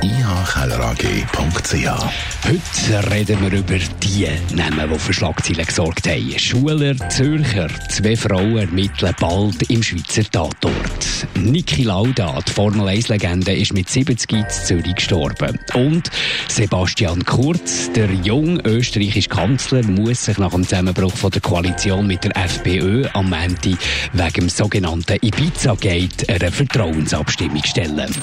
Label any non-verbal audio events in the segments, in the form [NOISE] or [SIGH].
ihkellerag.ch. Heute reden wir über die Namen, die für Schlagzeilen gesorgt haben. Schuler, Zürcher, zwei Frauen ermitteln bald im Schweizer Tatort. Niki Lauda, die Formel 1-Legende, ist mit 70 in Zürich gestorben. Und Sebastian Kurz, der junge österreichische Kanzler, muss sich nach dem Zusammenbruch von der Koalition mit der FPÖ am Ende wegen dem sogenannten Ibiza-Gate einer Vertrauensabstimmung stellen.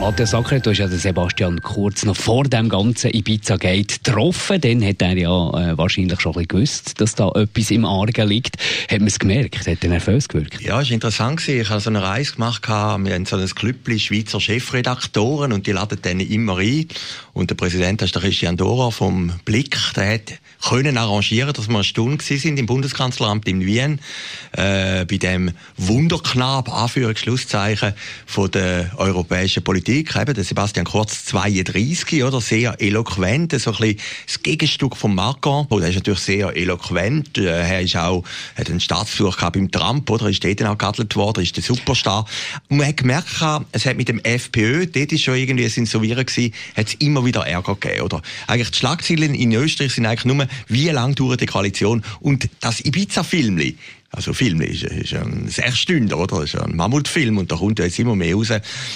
Matthias Acker, du hast ja den Sebastian Kurz noch vor dem ganzen Ibiza-Gate getroffen. Dann hat er ja äh, wahrscheinlich schon ein bisschen gewusst, dass da etwas im Argen liegt. Hat man es gemerkt? Hat er nervös gewirkt? Ja, es war interessant. Ich habe so eine Reise gemacht. Wir haben so ein Clubli Schweizer Chefredaktoren und die laden dann immer ein. Und der Präsident, das ist der Christian Dora vom Blick, der hat können arrangieren, dass wir eine Stunde sind im Bundeskanzleramt in Wien äh, bei dem Wunderknab Anführungsschlusszeichen von der europäischen Politik, eben der Sebastian Kurz 32, oder sehr eloquent, so ein bisschen das Gegenstück von Macron. Und er ist natürlich sehr eloquent. Äh, er ist auch hat einen Staatsbesuch gehabt beim Trump, oder ist dort auch geadelt worden, ist der Superstar. Man hat gemerkt, es hat mit dem FPÖ, dort ist schon irgendwie ein Insolvieren gewesen, hat es immer wieder Ärger gegeben, oder? Eigentlich die Schlagzeilen in Österreich sind eigentlich nur, wie lange dauert die Koalition und das Ibiza-Filmli, also Film ist, ist ein Sechsstünder, oder? Das ist ein Mammutfilm und da kommt ja jetzt immer mehr raus.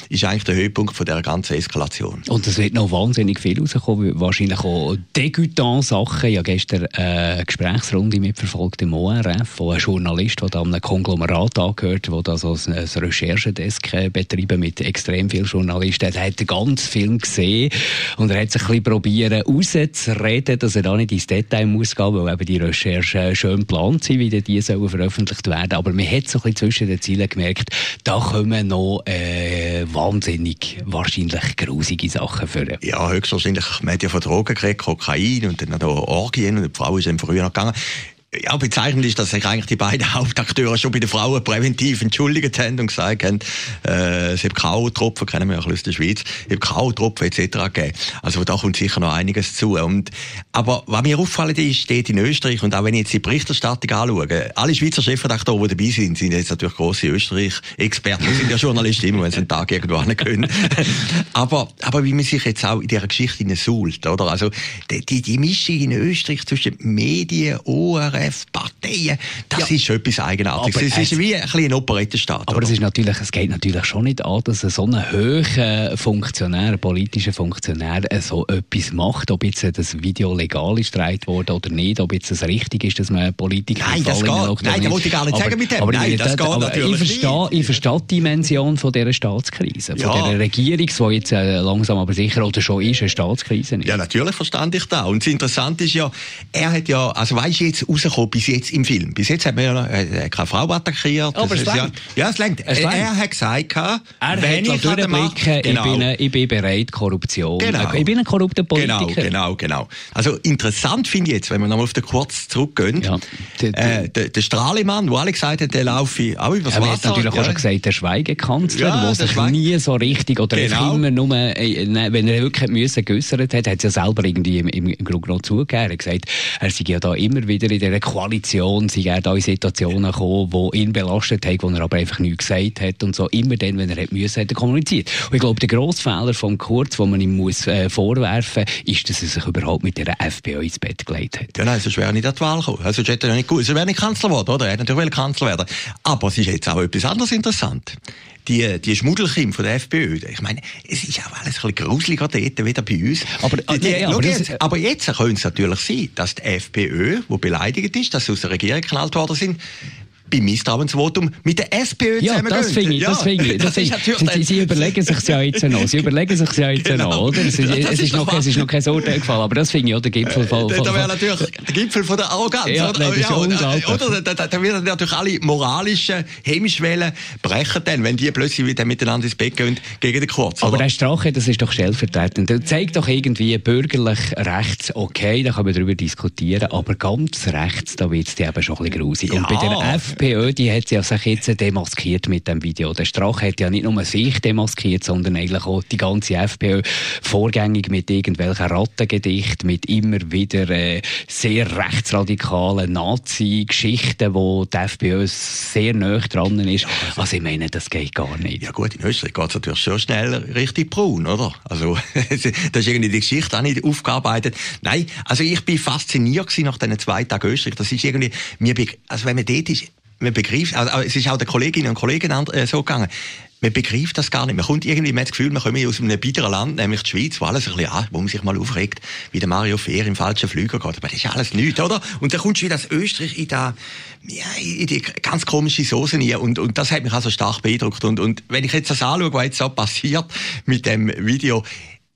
Ist eigentlich der Höhepunkt von dieser ganzen Eskalation. Und es wird noch wahnsinnig viel rauskommen. Wahrscheinlich auch Degütant-Sachen. Ich habe gestern eine Gesprächsrunde mitverfolgt im ORF von einem Journalist, der einem Konglomerat angehört, der da so ein Recherchedesk betreiben mit extrem vielen Journalisten. Er hat den ganzen Film gesehen und er hat sich ein bisschen probieren rauszureden, dass er da nicht ins Detail muss gehen, weil eben die Recherchen schön geplant sind, wie die sollen veröffentlicht werden. Aber man hat so ein zwischen den Zielen gemerkt, da kommen noch äh, wahnsinnig, wahrscheinlich grusige Sachen für. Ja, höchstwahrscheinlich. Man hat ja von Drogen gekriegt, Kokain und dann noch Orgien und die Frau ist früher noch gegangen. Ja, bezeichnend ist, dass sich eigentlich die beiden [LAUGHS] Hauptakteure schon bei den Frauen präventiv entschuldigt haben und gesagt haben, äh, es hat K.O.-Tropfen, kennen wir ja aus der Schweiz, es hat K.O.-Tropfen etc. gegeben. Also da kommt sicher noch einiges zu. Und, aber was mir auffällt ist, steht in Österreich, und auch wenn ich jetzt die Berichterstattung anschaue, alle Schweizer Chefredakteure, die dabei sind, sind jetzt natürlich grosse Österreich-Experten, sind ja Journalisten immer, wenn sie einen Tag irgendwo können. [LAUGHS] aber, aber wie man sich jetzt auch in dieser Geschichte suhlt, oder? Also, die, die, die Mischung in Österreich zwischen Medien, ORF, SRF, Parteien, das ja. ist etwas Eigenartiges. Es ist wie ein ein Operettenstaat. Aber es, ist natürlich, es geht natürlich schon nicht an, dass so ein hoher Funktionär, politischer Funktionär so etwas macht, ob jetzt das Video legal ist worden oder nicht, ob jetzt es richtig ist, dass man Politiker Nein, das geht, nein, das wollte ich gar nicht aber, sagen mit dem. Aber nein, das geht aber natürlich ich verstehe, ich verstehe die Dimension von dieser Staatskrise, von ja. dieser Regierung, die jetzt äh, langsam aber sicher oder schon ist, eine Staatskrise ist. Ja, natürlich verstand ich das. Und das Interessante ist ja, er hat ja, also weißt du jetzt rausgekommen bis jetzt im Film. Bis jetzt hat man ja äh, keine Frau attackiert. Aber es ja, ja, es längt. Er, er hat gesagt, er wenn ich durchblicken, genau. ich, bin, ich bin bereit, Korruption. Genau. Ich bin ein korrupter Politiker. Genau, genau, genau. Also interessant finde ich jetzt, wenn wir nochmal auf den Kurz zurückgehen, ja, äh, der, der Strahlemann, wo alle gesagt haben, der laufe auch übers Wasser. Er hat natürlich ja. auch schon gesagt, der Schweigekanzler, ja, der sich nie so richtig oder genau. immer nur, äh, ne, wenn er wirklich müssen geäussert hat, hat er ja selber irgendwie im, im, im Grunde noch zugegeben. Er hat gesagt, er sei ja da immer wieder in dieser Koalition sind er da in Situationen gekommen, die ihn belastet haben, wo er aber einfach nichts gesagt hat und so. Immer dann, wenn er hat müssen, hat er kommuniziert. Und ich glaube, der grosse Fehler von Kurz, den man ihm muss, äh, vorwerfen muss, ist, dass er sich überhaupt mit der FPÖ ins Bett gelegt hat. Ja, nein, sonst wäre er nicht an die Wahl gekommen. Also, hätte er nicht sonst wäre nicht Kanzler geworden, oder? Er hätte natürlich Kanzler werden. Aber es ist jetzt auch etwas anderes interessant die, die Schmuddelkinder von der FPÖ. Ich meine, es ist auch alles ein bisschen gruseliger dort, wieder bei uns. Aber, die, ja, aber, jetzt, aber jetzt könnte es natürlich sein, dass die FPÖ, die beleidigt ist, dass sie aus der Regierung geknallt worden sind, beim Misstrauensvotum mit der SPÖ ja, das finde ich, ja, das finde ich. Das find ich. Sie, sie, überlegen sich ja jetzt noch. Sie überlegen sich ja jetzt genau. noch, oder? Es, es, es, ist noch, es ist noch kein Urteil gefallen, aber das finde ich auch der Gipfel von... von, Da wäre natürlich der Gipfel von der Arroganz. Ja, oder? Nein, das ist ja, unglaublich. Oder, da, da, da werden natürlich alle moralischen Hemmschwellen brechen dann, wenn die plötzlich wieder miteinander ins Bett gehen gegen den Kurz. Aber der Strache, das ist doch stellvertretend. Der zeigt doch irgendwie bürgerlich rechts, okay, da kann man darüber diskutieren, aber ganz rechts, da wird es eben schon ein bisschen grusig. Ja. Und bei der FPÖ, die hat ja sich jetzt demaskiert mit dem Video. Der Strache hat ja nicht nur sich demaskiert, sondern eigentlich auch die ganze FPÖ vorgängig mit irgendwelchen Rattengedichten, mit immer wieder äh, sehr rechtsradikalen Nazi-Geschichten, wo die FPÖ sehr nah dran ist. Also ich meine, das geht gar nicht. Ja gut, in Österreich geht es natürlich schon schnell richtig braun, oder? Also [LAUGHS] das ist irgendwie die Geschichte auch nicht aufgearbeitet. Nein, also ich bin fasziniert nach diesen zwei Tagen Österreich. Das ist irgendwie, mir, also wenn man dort ist, man begreift, also es ist auch den Kolleginnen und Kollegen äh, so gegangen, man begreift das gar nicht. Man kommt irgendwie, man hat das Gefühl, man kommt aus einem biederen Land, nämlich die Schweiz, wo alles ein bisschen, ah, wo man sich mal aufregt, wie der Mario Fehr im falschen Flüger geht. Aber das ist alles nichts, oder? Und dann kommst du wieder aus Österreich in da, ja, in die ganz komische Soße rein. Und, und das hat mich also stark beeindruckt. Und, und wenn ich jetzt das anschaue, was jetzt so passiert mit dem Video,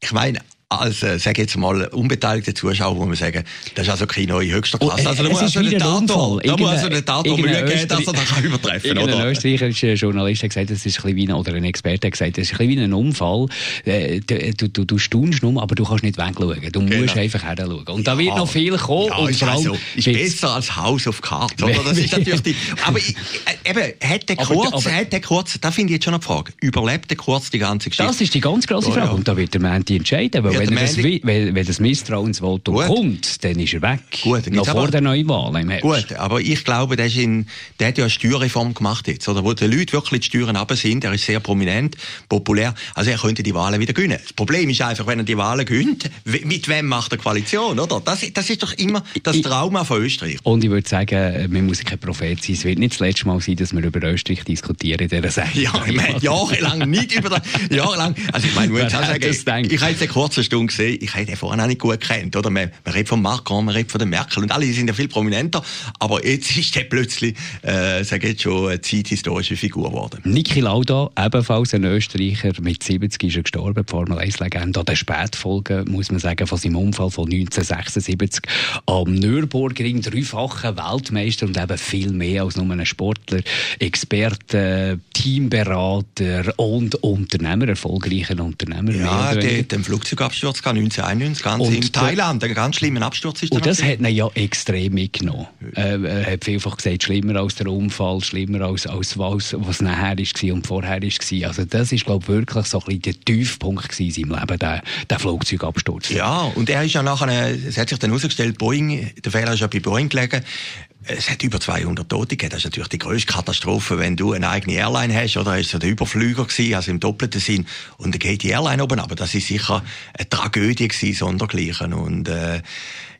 ich meine, als, äh, sage jetzt mal, unbeteiligte Zuschauer, wo man sagen, das ist also Kino in höchster Klasse. Oh, also, da muss also ein Tator, da muss also der Tator Mühe geben, dass er das kann übertreffen kann? Ein österreichischer Journalist hat gesagt, das ist ein bisschen wie ein, oder ein Experte hat gesagt, das ist ein bisschen wie ein Unfall. Äh, du, du, du staunst nur, aber du kannst nicht wegschauen. Du genau. musst einfach hinschauen. Und da wird noch viel kommen. Ja, und ist, also, ist besser als House of Cards, oder? Das ist [LAUGHS] natürlich die, aber äh, eben, hat der Kurz, aber, aber, hat der Kurz, da finde ich jetzt schon eine Frage, überlebt der Kurz die ganze Geschichte? Das ist die ganz grosse Frage. Und da wird der Menti entscheiden, weil wenn, das, wenn, wenn das Misstrauensvotum Gut. kommt, dann ist er weg. Gut, noch vor der Neuwahl im Gut, aber ich glaube, der, ist in, der hat ja eine Steuerreform gemacht jetzt, oder? Wo die Leute wirklich die Steuern runter sind. Er ist sehr prominent, populär. Also er könnte die Wahlen wieder gewinnen. Das Problem ist einfach, wenn er die Wahlen gewinnt, mit wem macht er Koalition, oder? Das, das ist doch immer das Trauma von Österreich. Und ich würde sagen, man muss kein Prophet sein. Es wird nicht das letzte Mal sein, dass wir über Österreich diskutieren in dieser Sendung. Ja, ich meine, jahrelang nicht über das, jahrelang. Also ich meine, ich sagen, ich habe jetzt eine kurze Stunde gesehen, ich habe den vorhin auch nicht gut kennt. Oder? Man, man redet von Macron, man redet von der Merkel und alle sind ja viel prominenter. Aber jetzt [LAUGHS] ist der plötzlich, äh, sage jetzt schon, eine zeithistorische Figur geworden. Niki Lauda, ebenfalls ein Österreicher, mit 70 ist er gestorben, Formel 1-Legende. An der Spätfolge, muss man sagen, von seinem Unfall von 1976 am Nürburgring, dreifacher Weltmeister und eben viel mehr als nur ein Sportler, Experte, Teamberater und Unternehmer, erfolgreicher Unternehmer. Ja, der, den Flugzeugabsturz 1991, ganz in Thailand, ein ganz schlimmer Absturz ist Und das hat ihn ja extrem mitgenommen. Äh, er hat vielfach gesagt, schlimmer als der Unfall, schlimmer als, als was, was nachher war und vorher war. Also das ist, glaube ich, wirklich so ein bisschen der Tiefpunkt in seinem Leben, der, der Flugzeugabsturz. Ja, und er ist ja nachher, es hat sich dann herausgestellt, Boeing, der Fehler ist ja bei Boeing gelegen, es hat über 200 Tote gegeben. Das ist natürlich die grösste Katastrophe, wenn du eine eigene Airline hast, oder? Es war der Überflüger gewesen, also im doppelten Sinn. Und dann geht die Airline oben, aber das ist sicher eine Tragödie gewesen, sondergleichen. Und, äh,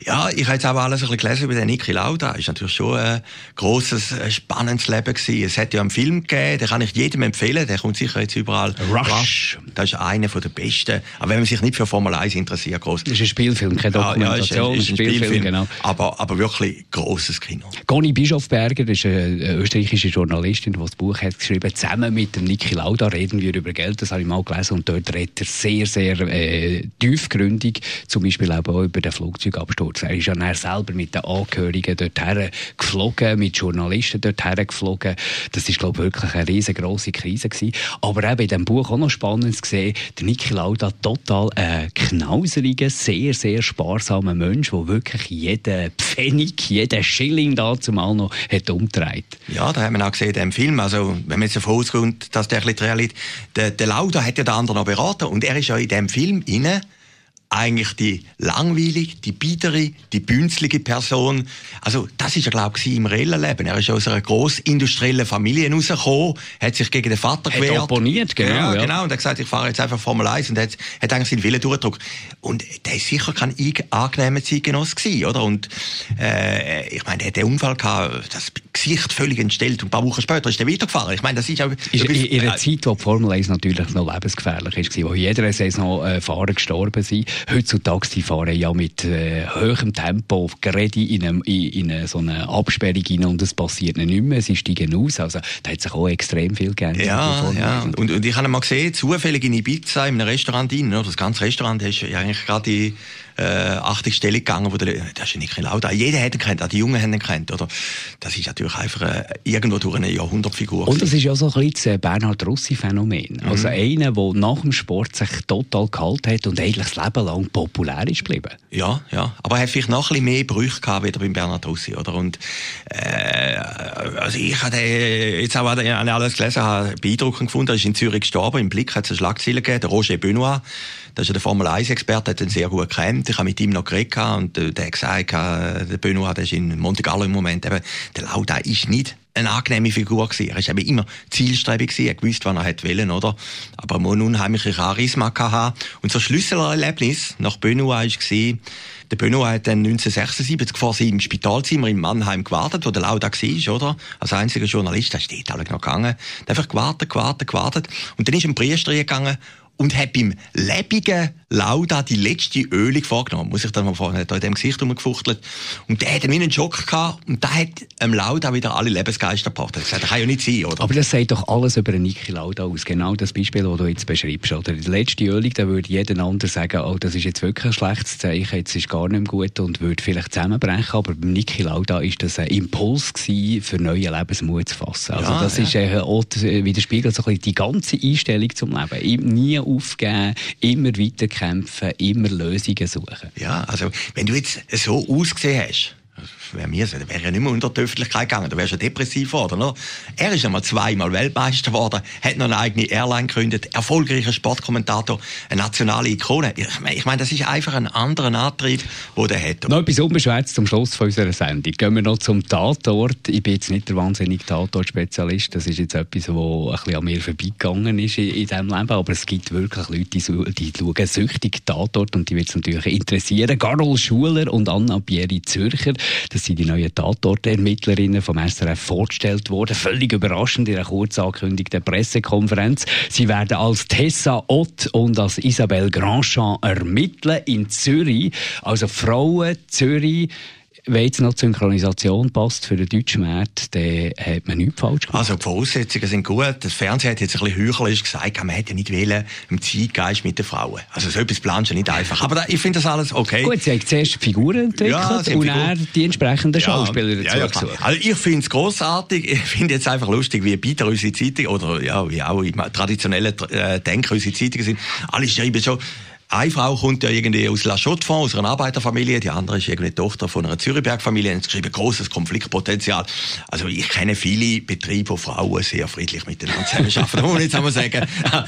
ja, ich habe jetzt auch alles ein bisschen gelesen über den Niki Lauda. Ist natürlich schon ein grosses, spannendes Leben gewesen. Es hat ja einen Film gegeben, den kann ich jedem empfehlen. Der kommt sicher jetzt überall. Rush. Das ist einer der besten. Aber wenn man sich nicht für Formel 1 interessiert, groß. Das ist ein Spielfilm, keine Dokumentation. Ja, ja, ist ein, ist ein Spielfilm, Spielfilm, genau. Aber, aber wirklich grosses Kino. Conny Bischofberger ist eine österreichische Journalistin, die das Buch hat geschrieben, zusammen mit dem Niki Lauda reden wir über Geld. Das habe ich mal gelesen und dort redet er sehr, sehr äh, tiefgründig, zum Beispiel auch über den Flugzeugabsturz Absturz. Er ist ja dann selber mit den Angehörigen dorthin geflogen, mit Journalisten dorthin geflogen. Das ist, glaube ich, wirklich eine riesengroße Krise gewesen. Aber eben in diesem Buch auch noch spannend zu sehen, der Niki Lauda total ein knauseriger, sehr, sehr sparsamer Mensch, der wirklich jeden Pfennig, jeden Schilling da zumal noch hat umgedreht. Ja, da haben wir auch gesehen dem Film. Also, wenn man jetzt davon ausgeht, dass der ein bisschen der, der Lauda hat ja den anderen noch beraten und er ist ja in dem Film inne eigentlich die langweilige, die biedere, die bünzlige Person. Also das ist ja glaube ich im reellen Leben. Er ist aus einer grossindustriellen Familie rausgekommen, hat sich gegen den Vater gewehrt. Hat opponiert, genau. Ja, ja. genau. Und hat gesagt, ich fahre jetzt einfach Formel 1 und hat, hat eigentlich seinen Willen durchgedrückt. Und der ist sicher kein angenehmer Zeitgenoss gewesen, oder? Und äh, ich meine, der hat den Unfall gehabt, das Gesicht völlig entstellt und ein paar Wochen später ist er weitergefahren. Ich meine, das ist auch... Ist in einer Zeit, wo die Formel 1 natürlich noch lebensgefährlich ist, wo jeder Saison äh, Fahrer gestorben sind, heutzutage die fahren ja mit äh, hohem Tempo gerade in, einem, in, in so eine Absperrung rein und es passiert nicht mehr, sie steigen aus. Also da hat sich auch extrem viel geändert. Ja, ja. Und, und ich habe mal gesehen, zufällig in Ibiza, in einem Restaurant rein, das ganze Restaurant hast ja eigentlich gerade die äh, 80 Stelle gegangen, wo der, das ist nicht Lauda. Jeder hat ihn kennt, auch die Jungen haben ihn kennt, oder? Das ist natürlich einfach äh, irgendwo durch eine Jahrhundertfigur. Und das ist ja so ein bisschen das Bernhard Russi-Phänomen. Mhm. Also einer, der nach dem Sport sich total gehalten hat und eigentlich das Leben lang populär ist geblieben. Ja, ja. Aber er hat vielleicht noch ein bisschen mehr Brüche gehabt, wie beim Bernhard Russi, oder? Und, äh, also ich habe jetzt auch alles gelesen, habe beeindruckend gefunden. Er ist in Zürich gestorben. Im Blick hat es eine Schlagzeile gegeben, der Roger Benoit. Das ist ja der Formel 1-Experte, hat ihn sehr gut kennt. Ich habe mit ihm noch geredet und der hat gesagt, äh, der Benoit, der ist in Monte Carlo im Moment, eben, der Lauda ist nicht eine angenehme Figur gewesen. Er ist eben immer zielstrebig gewesen. Er wusste, was er hätte wollen, oder? Aber er muss unheimliche Charisma haben. Und so ein Schlüsselerlebnis nach Benoit war, der Benoit hat dann 1976 vor seinem Spitalzimmer in Mannheim gewartet, wo der Lauda war, oder? Als einziger Journalist, der steht alle noch gegangen. Der hat einfach gewartet, gewartet, gewartet. Und dann ist ein Priester gegangen und hat beim lebigen Lauda die letzte Ölung vorgenommen. Muss ich dann mal vorne, hat da in dem Gesicht rumgefuchtelt. Und der hat einen, einen Schock gehabt und der hat dem Lauda wieder alle Lebensgeister gebracht. Er hat gesagt, das kann ja nicht sein, oder? Aber das sagt doch alles über Niki Lauda aus. Genau das Beispiel, das du jetzt beschreibst, oder? Die letzte Ölung, da würde jeder andere sagen, oh, das ist jetzt wirklich ein schlechtes Zeichen, jetzt ist gar nicht mehr gut und würde vielleicht zusammenbrechen. Aber beim Niki Lauda ist das ein Impuls gewesen, für neue Lebensmut zu fassen. Also ja, das ja. ist äh, auch, widerspiegelt so ein bisschen die ganze Einstellung zum Leben. Nie aufgeben, immer weiterkämpfen, immer Lösungen suchen. Ja, also wenn du jetzt so ausgesehen hast, wäre mir so, wäre ja nicht mehr unter die Öffentlichkeit gegangen, da wärst du depressiv geworden. Oder? Er ist einmal zweimal Weltmeister geworden, hat noch eine eigene Airline gegründet, erfolgreicher Sportkommentator, eine nationale Ikone. Ich meine, das ist einfach ein anderer Antrieb, den er hat. Noch etwas unbeschwert zum Schluss von unserer Sendung. Gehen wir noch zum Tatort. Ich bin jetzt nicht der wahnsinnige Tatort-Spezialist, das ist jetzt etwas, was ein bisschen an mir vorbeigegangen ist in, in diesem Leben, aber es gibt wirklich Leute, die, die schauen süchtig Tatort und die wird es natürlich interessieren. Carol Schuler und Anna Pieri Zürcher, sind die neuen Tatortermittlerinnen vom SRF vorgestellt worden. Völlig überraschend in einer kurz angekündigten Pressekonferenz. Sie werden als Tessa Ott und als Isabelle Grandchamp ermitteln in Zürich. Also Frauen Zürich wenn jetzt noch die Synchronisation passt für den deutschen Markt, dann hat man nichts falsch gemacht. Also die Voraussetzungen sind gut. Das Fernsehen hat jetzt ein bisschen heuchlerisch gesagt, man hätte nicht wählen im Zeitgeist mit den Frauen. Also so etwas planst du nicht einfach. Aber da, ich finde das alles okay. Gut, sie haben zuerst Figuren entwickelt ja, und Figur... dann die entsprechenden Schauspieler ja, dazu ja, ja, Also ich finde es grossartig. Ich finde jetzt einfach lustig, wie Peter unsere Zeitung oder ja, wie auch traditionelle äh, Denker unsere Zeitungen sind. Alle schreiben schon, eine Frau kommt ja irgendwie aus La chaux aus einer Arbeiterfamilie, die andere ist irgendwie Tochter von einer Zürichberg-Familie und geschrieben, großes Konfliktpotenzial. Also ich kenne viele Betriebe, wo Frauen sehr friedlich miteinander zusammenarbeiten. da [LAUGHS] muss man jetzt einmal sagen,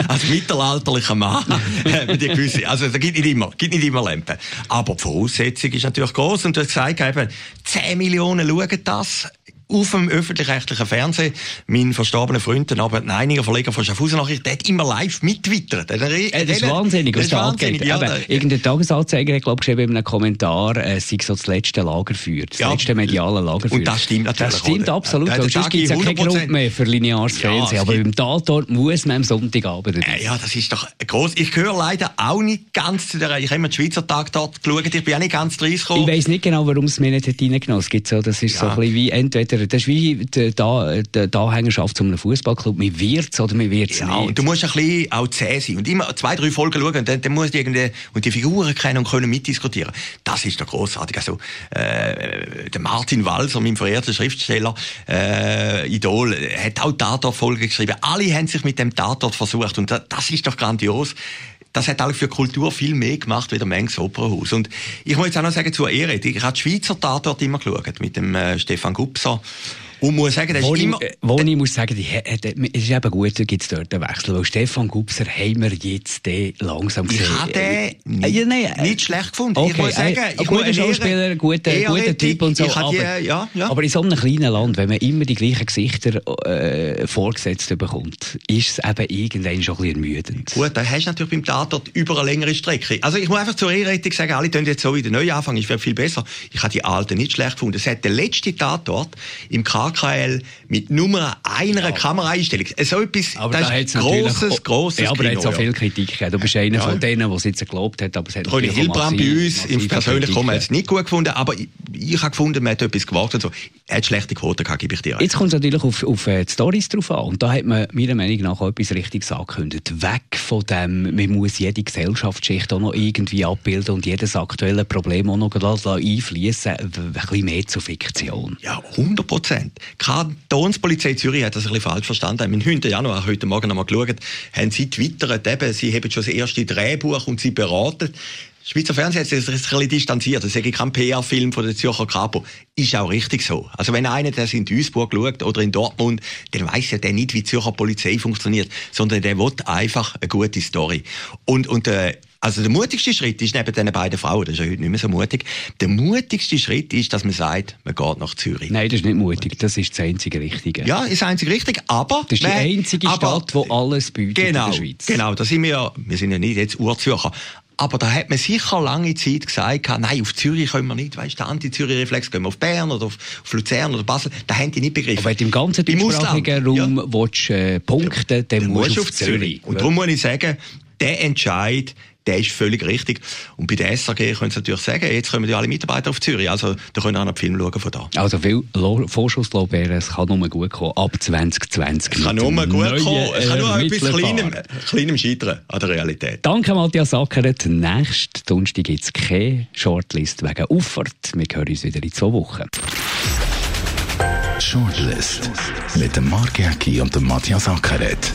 als mittelalterlicher Mann, [LAUGHS] die gewisse, also da gibt nicht immer, gibt nicht immer Lampen. Aber die Voraussetzung ist natürlich groß und du hast gesagt, eben, 10 Millionen schauen das auf dem öffentlich-rechtlichen Fernsehen. Mein verstorbener Freund, der Norbert Neininger, Verleger von Schaffhausen Nachricht, der hat immer live mitwittert. Äh, das ist wahnsinnig, was da abgeht. Ja, irgendein Tagesanzeiger hat, glaube ich, geschrieben in einem Kommentar, äh, sei so das letzte Lagerfeuer, das ja, letzte mediale Lagerfeuer. Und das stimmt natürlich. Das stimmt absolut. Ja, sonst gibt es ja keinen Grund mehr für lineares ja, Fernsehen. Aber beim Tatort muss man am Sonntagabend äh, Ja, das ist doch groß. Ich gehöre leider auch nicht ganz zu der, ich habe immer den Schweizer Tag dort geschaut, ich bin auch nicht ganz drin Ich weiss nicht genau, warum es mir nicht reingenommen Es gibt so, das ist so ein bisschen wie entweder das ist wie die, die, die Anhängerschaft zu einem Fußballclub. Man wird es oder man wird es ja, nicht. Du musst ein bisschen auch zäh sein und immer zwei, drei Folgen schauen und dann, dann musst du irgendwie, und die Figuren kennen und können mitdiskutieren. Das ist doch grossartig. Also, äh, der Martin Walser, mein verehrter Schriftsteller, äh, Idol, hat auch Tatort-Folgen geschrieben. Alle haben sich mit dem Tatort versucht und das ist doch grandios das hat auch für Kultur viel mehr gemacht wie der Mengs Opernhaus. Und ich muss jetzt auch noch sagen, zur Ehre, ich habe die Schweizer Tatort immer geschaut, mit dem äh, Stefan Gupser. Und muss sagen, das wo ist immer... Wo ich muss sagen, es ist eben gut, da gibt es dort einen Wechsel, weil Stefan Gubser haben wir jetzt den langsam gesehen. Ich habe den nicht, ja, nein, äh, nicht schlecht gefunden. Okay, ich muss sagen, ein, guter Schauspieler, guter, guter Typ und so. Aber, die, ja, ja. aber in so einem kleinen Land, wenn man immer die gleichen Gesichter äh, vorgesetzt bekommt, ist es eben irgendwann schon ein bisschen ermüdend. Gut, da hast du natürlich beim Tatort über eine längere Strecke. Also ich muss einfach zur Ehrettung sagen, alle tun jetzt so wieder neu anfangen, ich werde viel besser. Ich habe die alten nicht schlecht gefunden. Es hat der letzte Tatort im K HKL mit Nummer einer ja. Kameraeinstellung. So etwas, aber das da ist grosses, grosses Ja, aber er hat so viel Kritik gegeben. Du bist einer ja. von denen, der es jetzt geglaubt hat, aber es hat René Hilbrand bei uns, im persönlich kommen es nicht gut gefunden, aber ich, ich habe gefunden, man hat etwas gewartet. So. Er hat schlechte Quoten gehabt, gebe ich dir. Jetzt kommt es natürlich auf, auf äh, die Stories drauf an. Und da hat man meiner Meinung nach auch etwas Richtiges angekündigt. Weg von dem, man muss jede Gesellschaftsschicht auch noch irgendwie abbilden und jedes aktuelle Problem auch noch einfließen, ein bisschen mehr zur Fiktion. Ja, 100 Prozent. Die Kantonspolizei Zürich hat das ein bisschen falsch verstanden. Am 9. Januar, heute Morgen einmal geschaut, haben sie twittert, eben, sie haben schon das erste Drehbuch und sie beraten. Schweizer Fernsehen hat sich ein bisschen distanziert. Das ist kein PR-Film von der Zürcher Kapo. Ist auch richtig so. Also wenn einer das in Duisburg schaut oder in Dortmund, dann weiß ja der nicht, wie die Zürcher Polizei funktioniert, sondern der will einfach eine gute Story. Und, und äh, also der mutigste Schritt ist neben diesen beiden Frauen, das ist ja heute nicht mehr so mutig, der mutigste Schritt ist, dass man sagt, man geht nach Zürich. Nein, das ist nicht mutig, das ist das einzige Richtige. Ja, ist das einzige Richtige, aber... Das ist die man, einzige Stadt, die alles bietet genau, in der Schweiz. Genau, da sind wir ja, wir sind ja nicht jetzt Urzürcher, aber da hat man sicher lange Zeit gesagt, nein, auf Zürich können wir nicht, weißt du, der Anti-Zürich-Reflex, gehen wir auf Bern oder auf, auf Luzern oder Basel, da haben die nicht begriffen. Aber wenn du im ganzen deutschsprachigen Raum ja. willst, äh, punkten, dann, dann musst du auf Zürich. Zürich. Und darum muss ich sagen, der Entscheid, der ist völlig richtig. Und bei der SAG können Sie natürlich sagen, jetzt kommen die alle Mitarbeiter auf Zürich, also da können wir auch noch Film schauen von da. Also viel Vorschusslorbeeren, es kann nur gut kommen, ab 2020. Es kann nur gut kommen, es kann nur etwas kleinem, kleinem scheitern an der Realität. Danke Matthias Ackeret. Nächsten Donnerstag gibt es keine Shortlist wegen Uffert. Wir hören uns wieder in zwei Wochen. Shortlist mit dem Mark Jäcki und dem Matthias Ackeret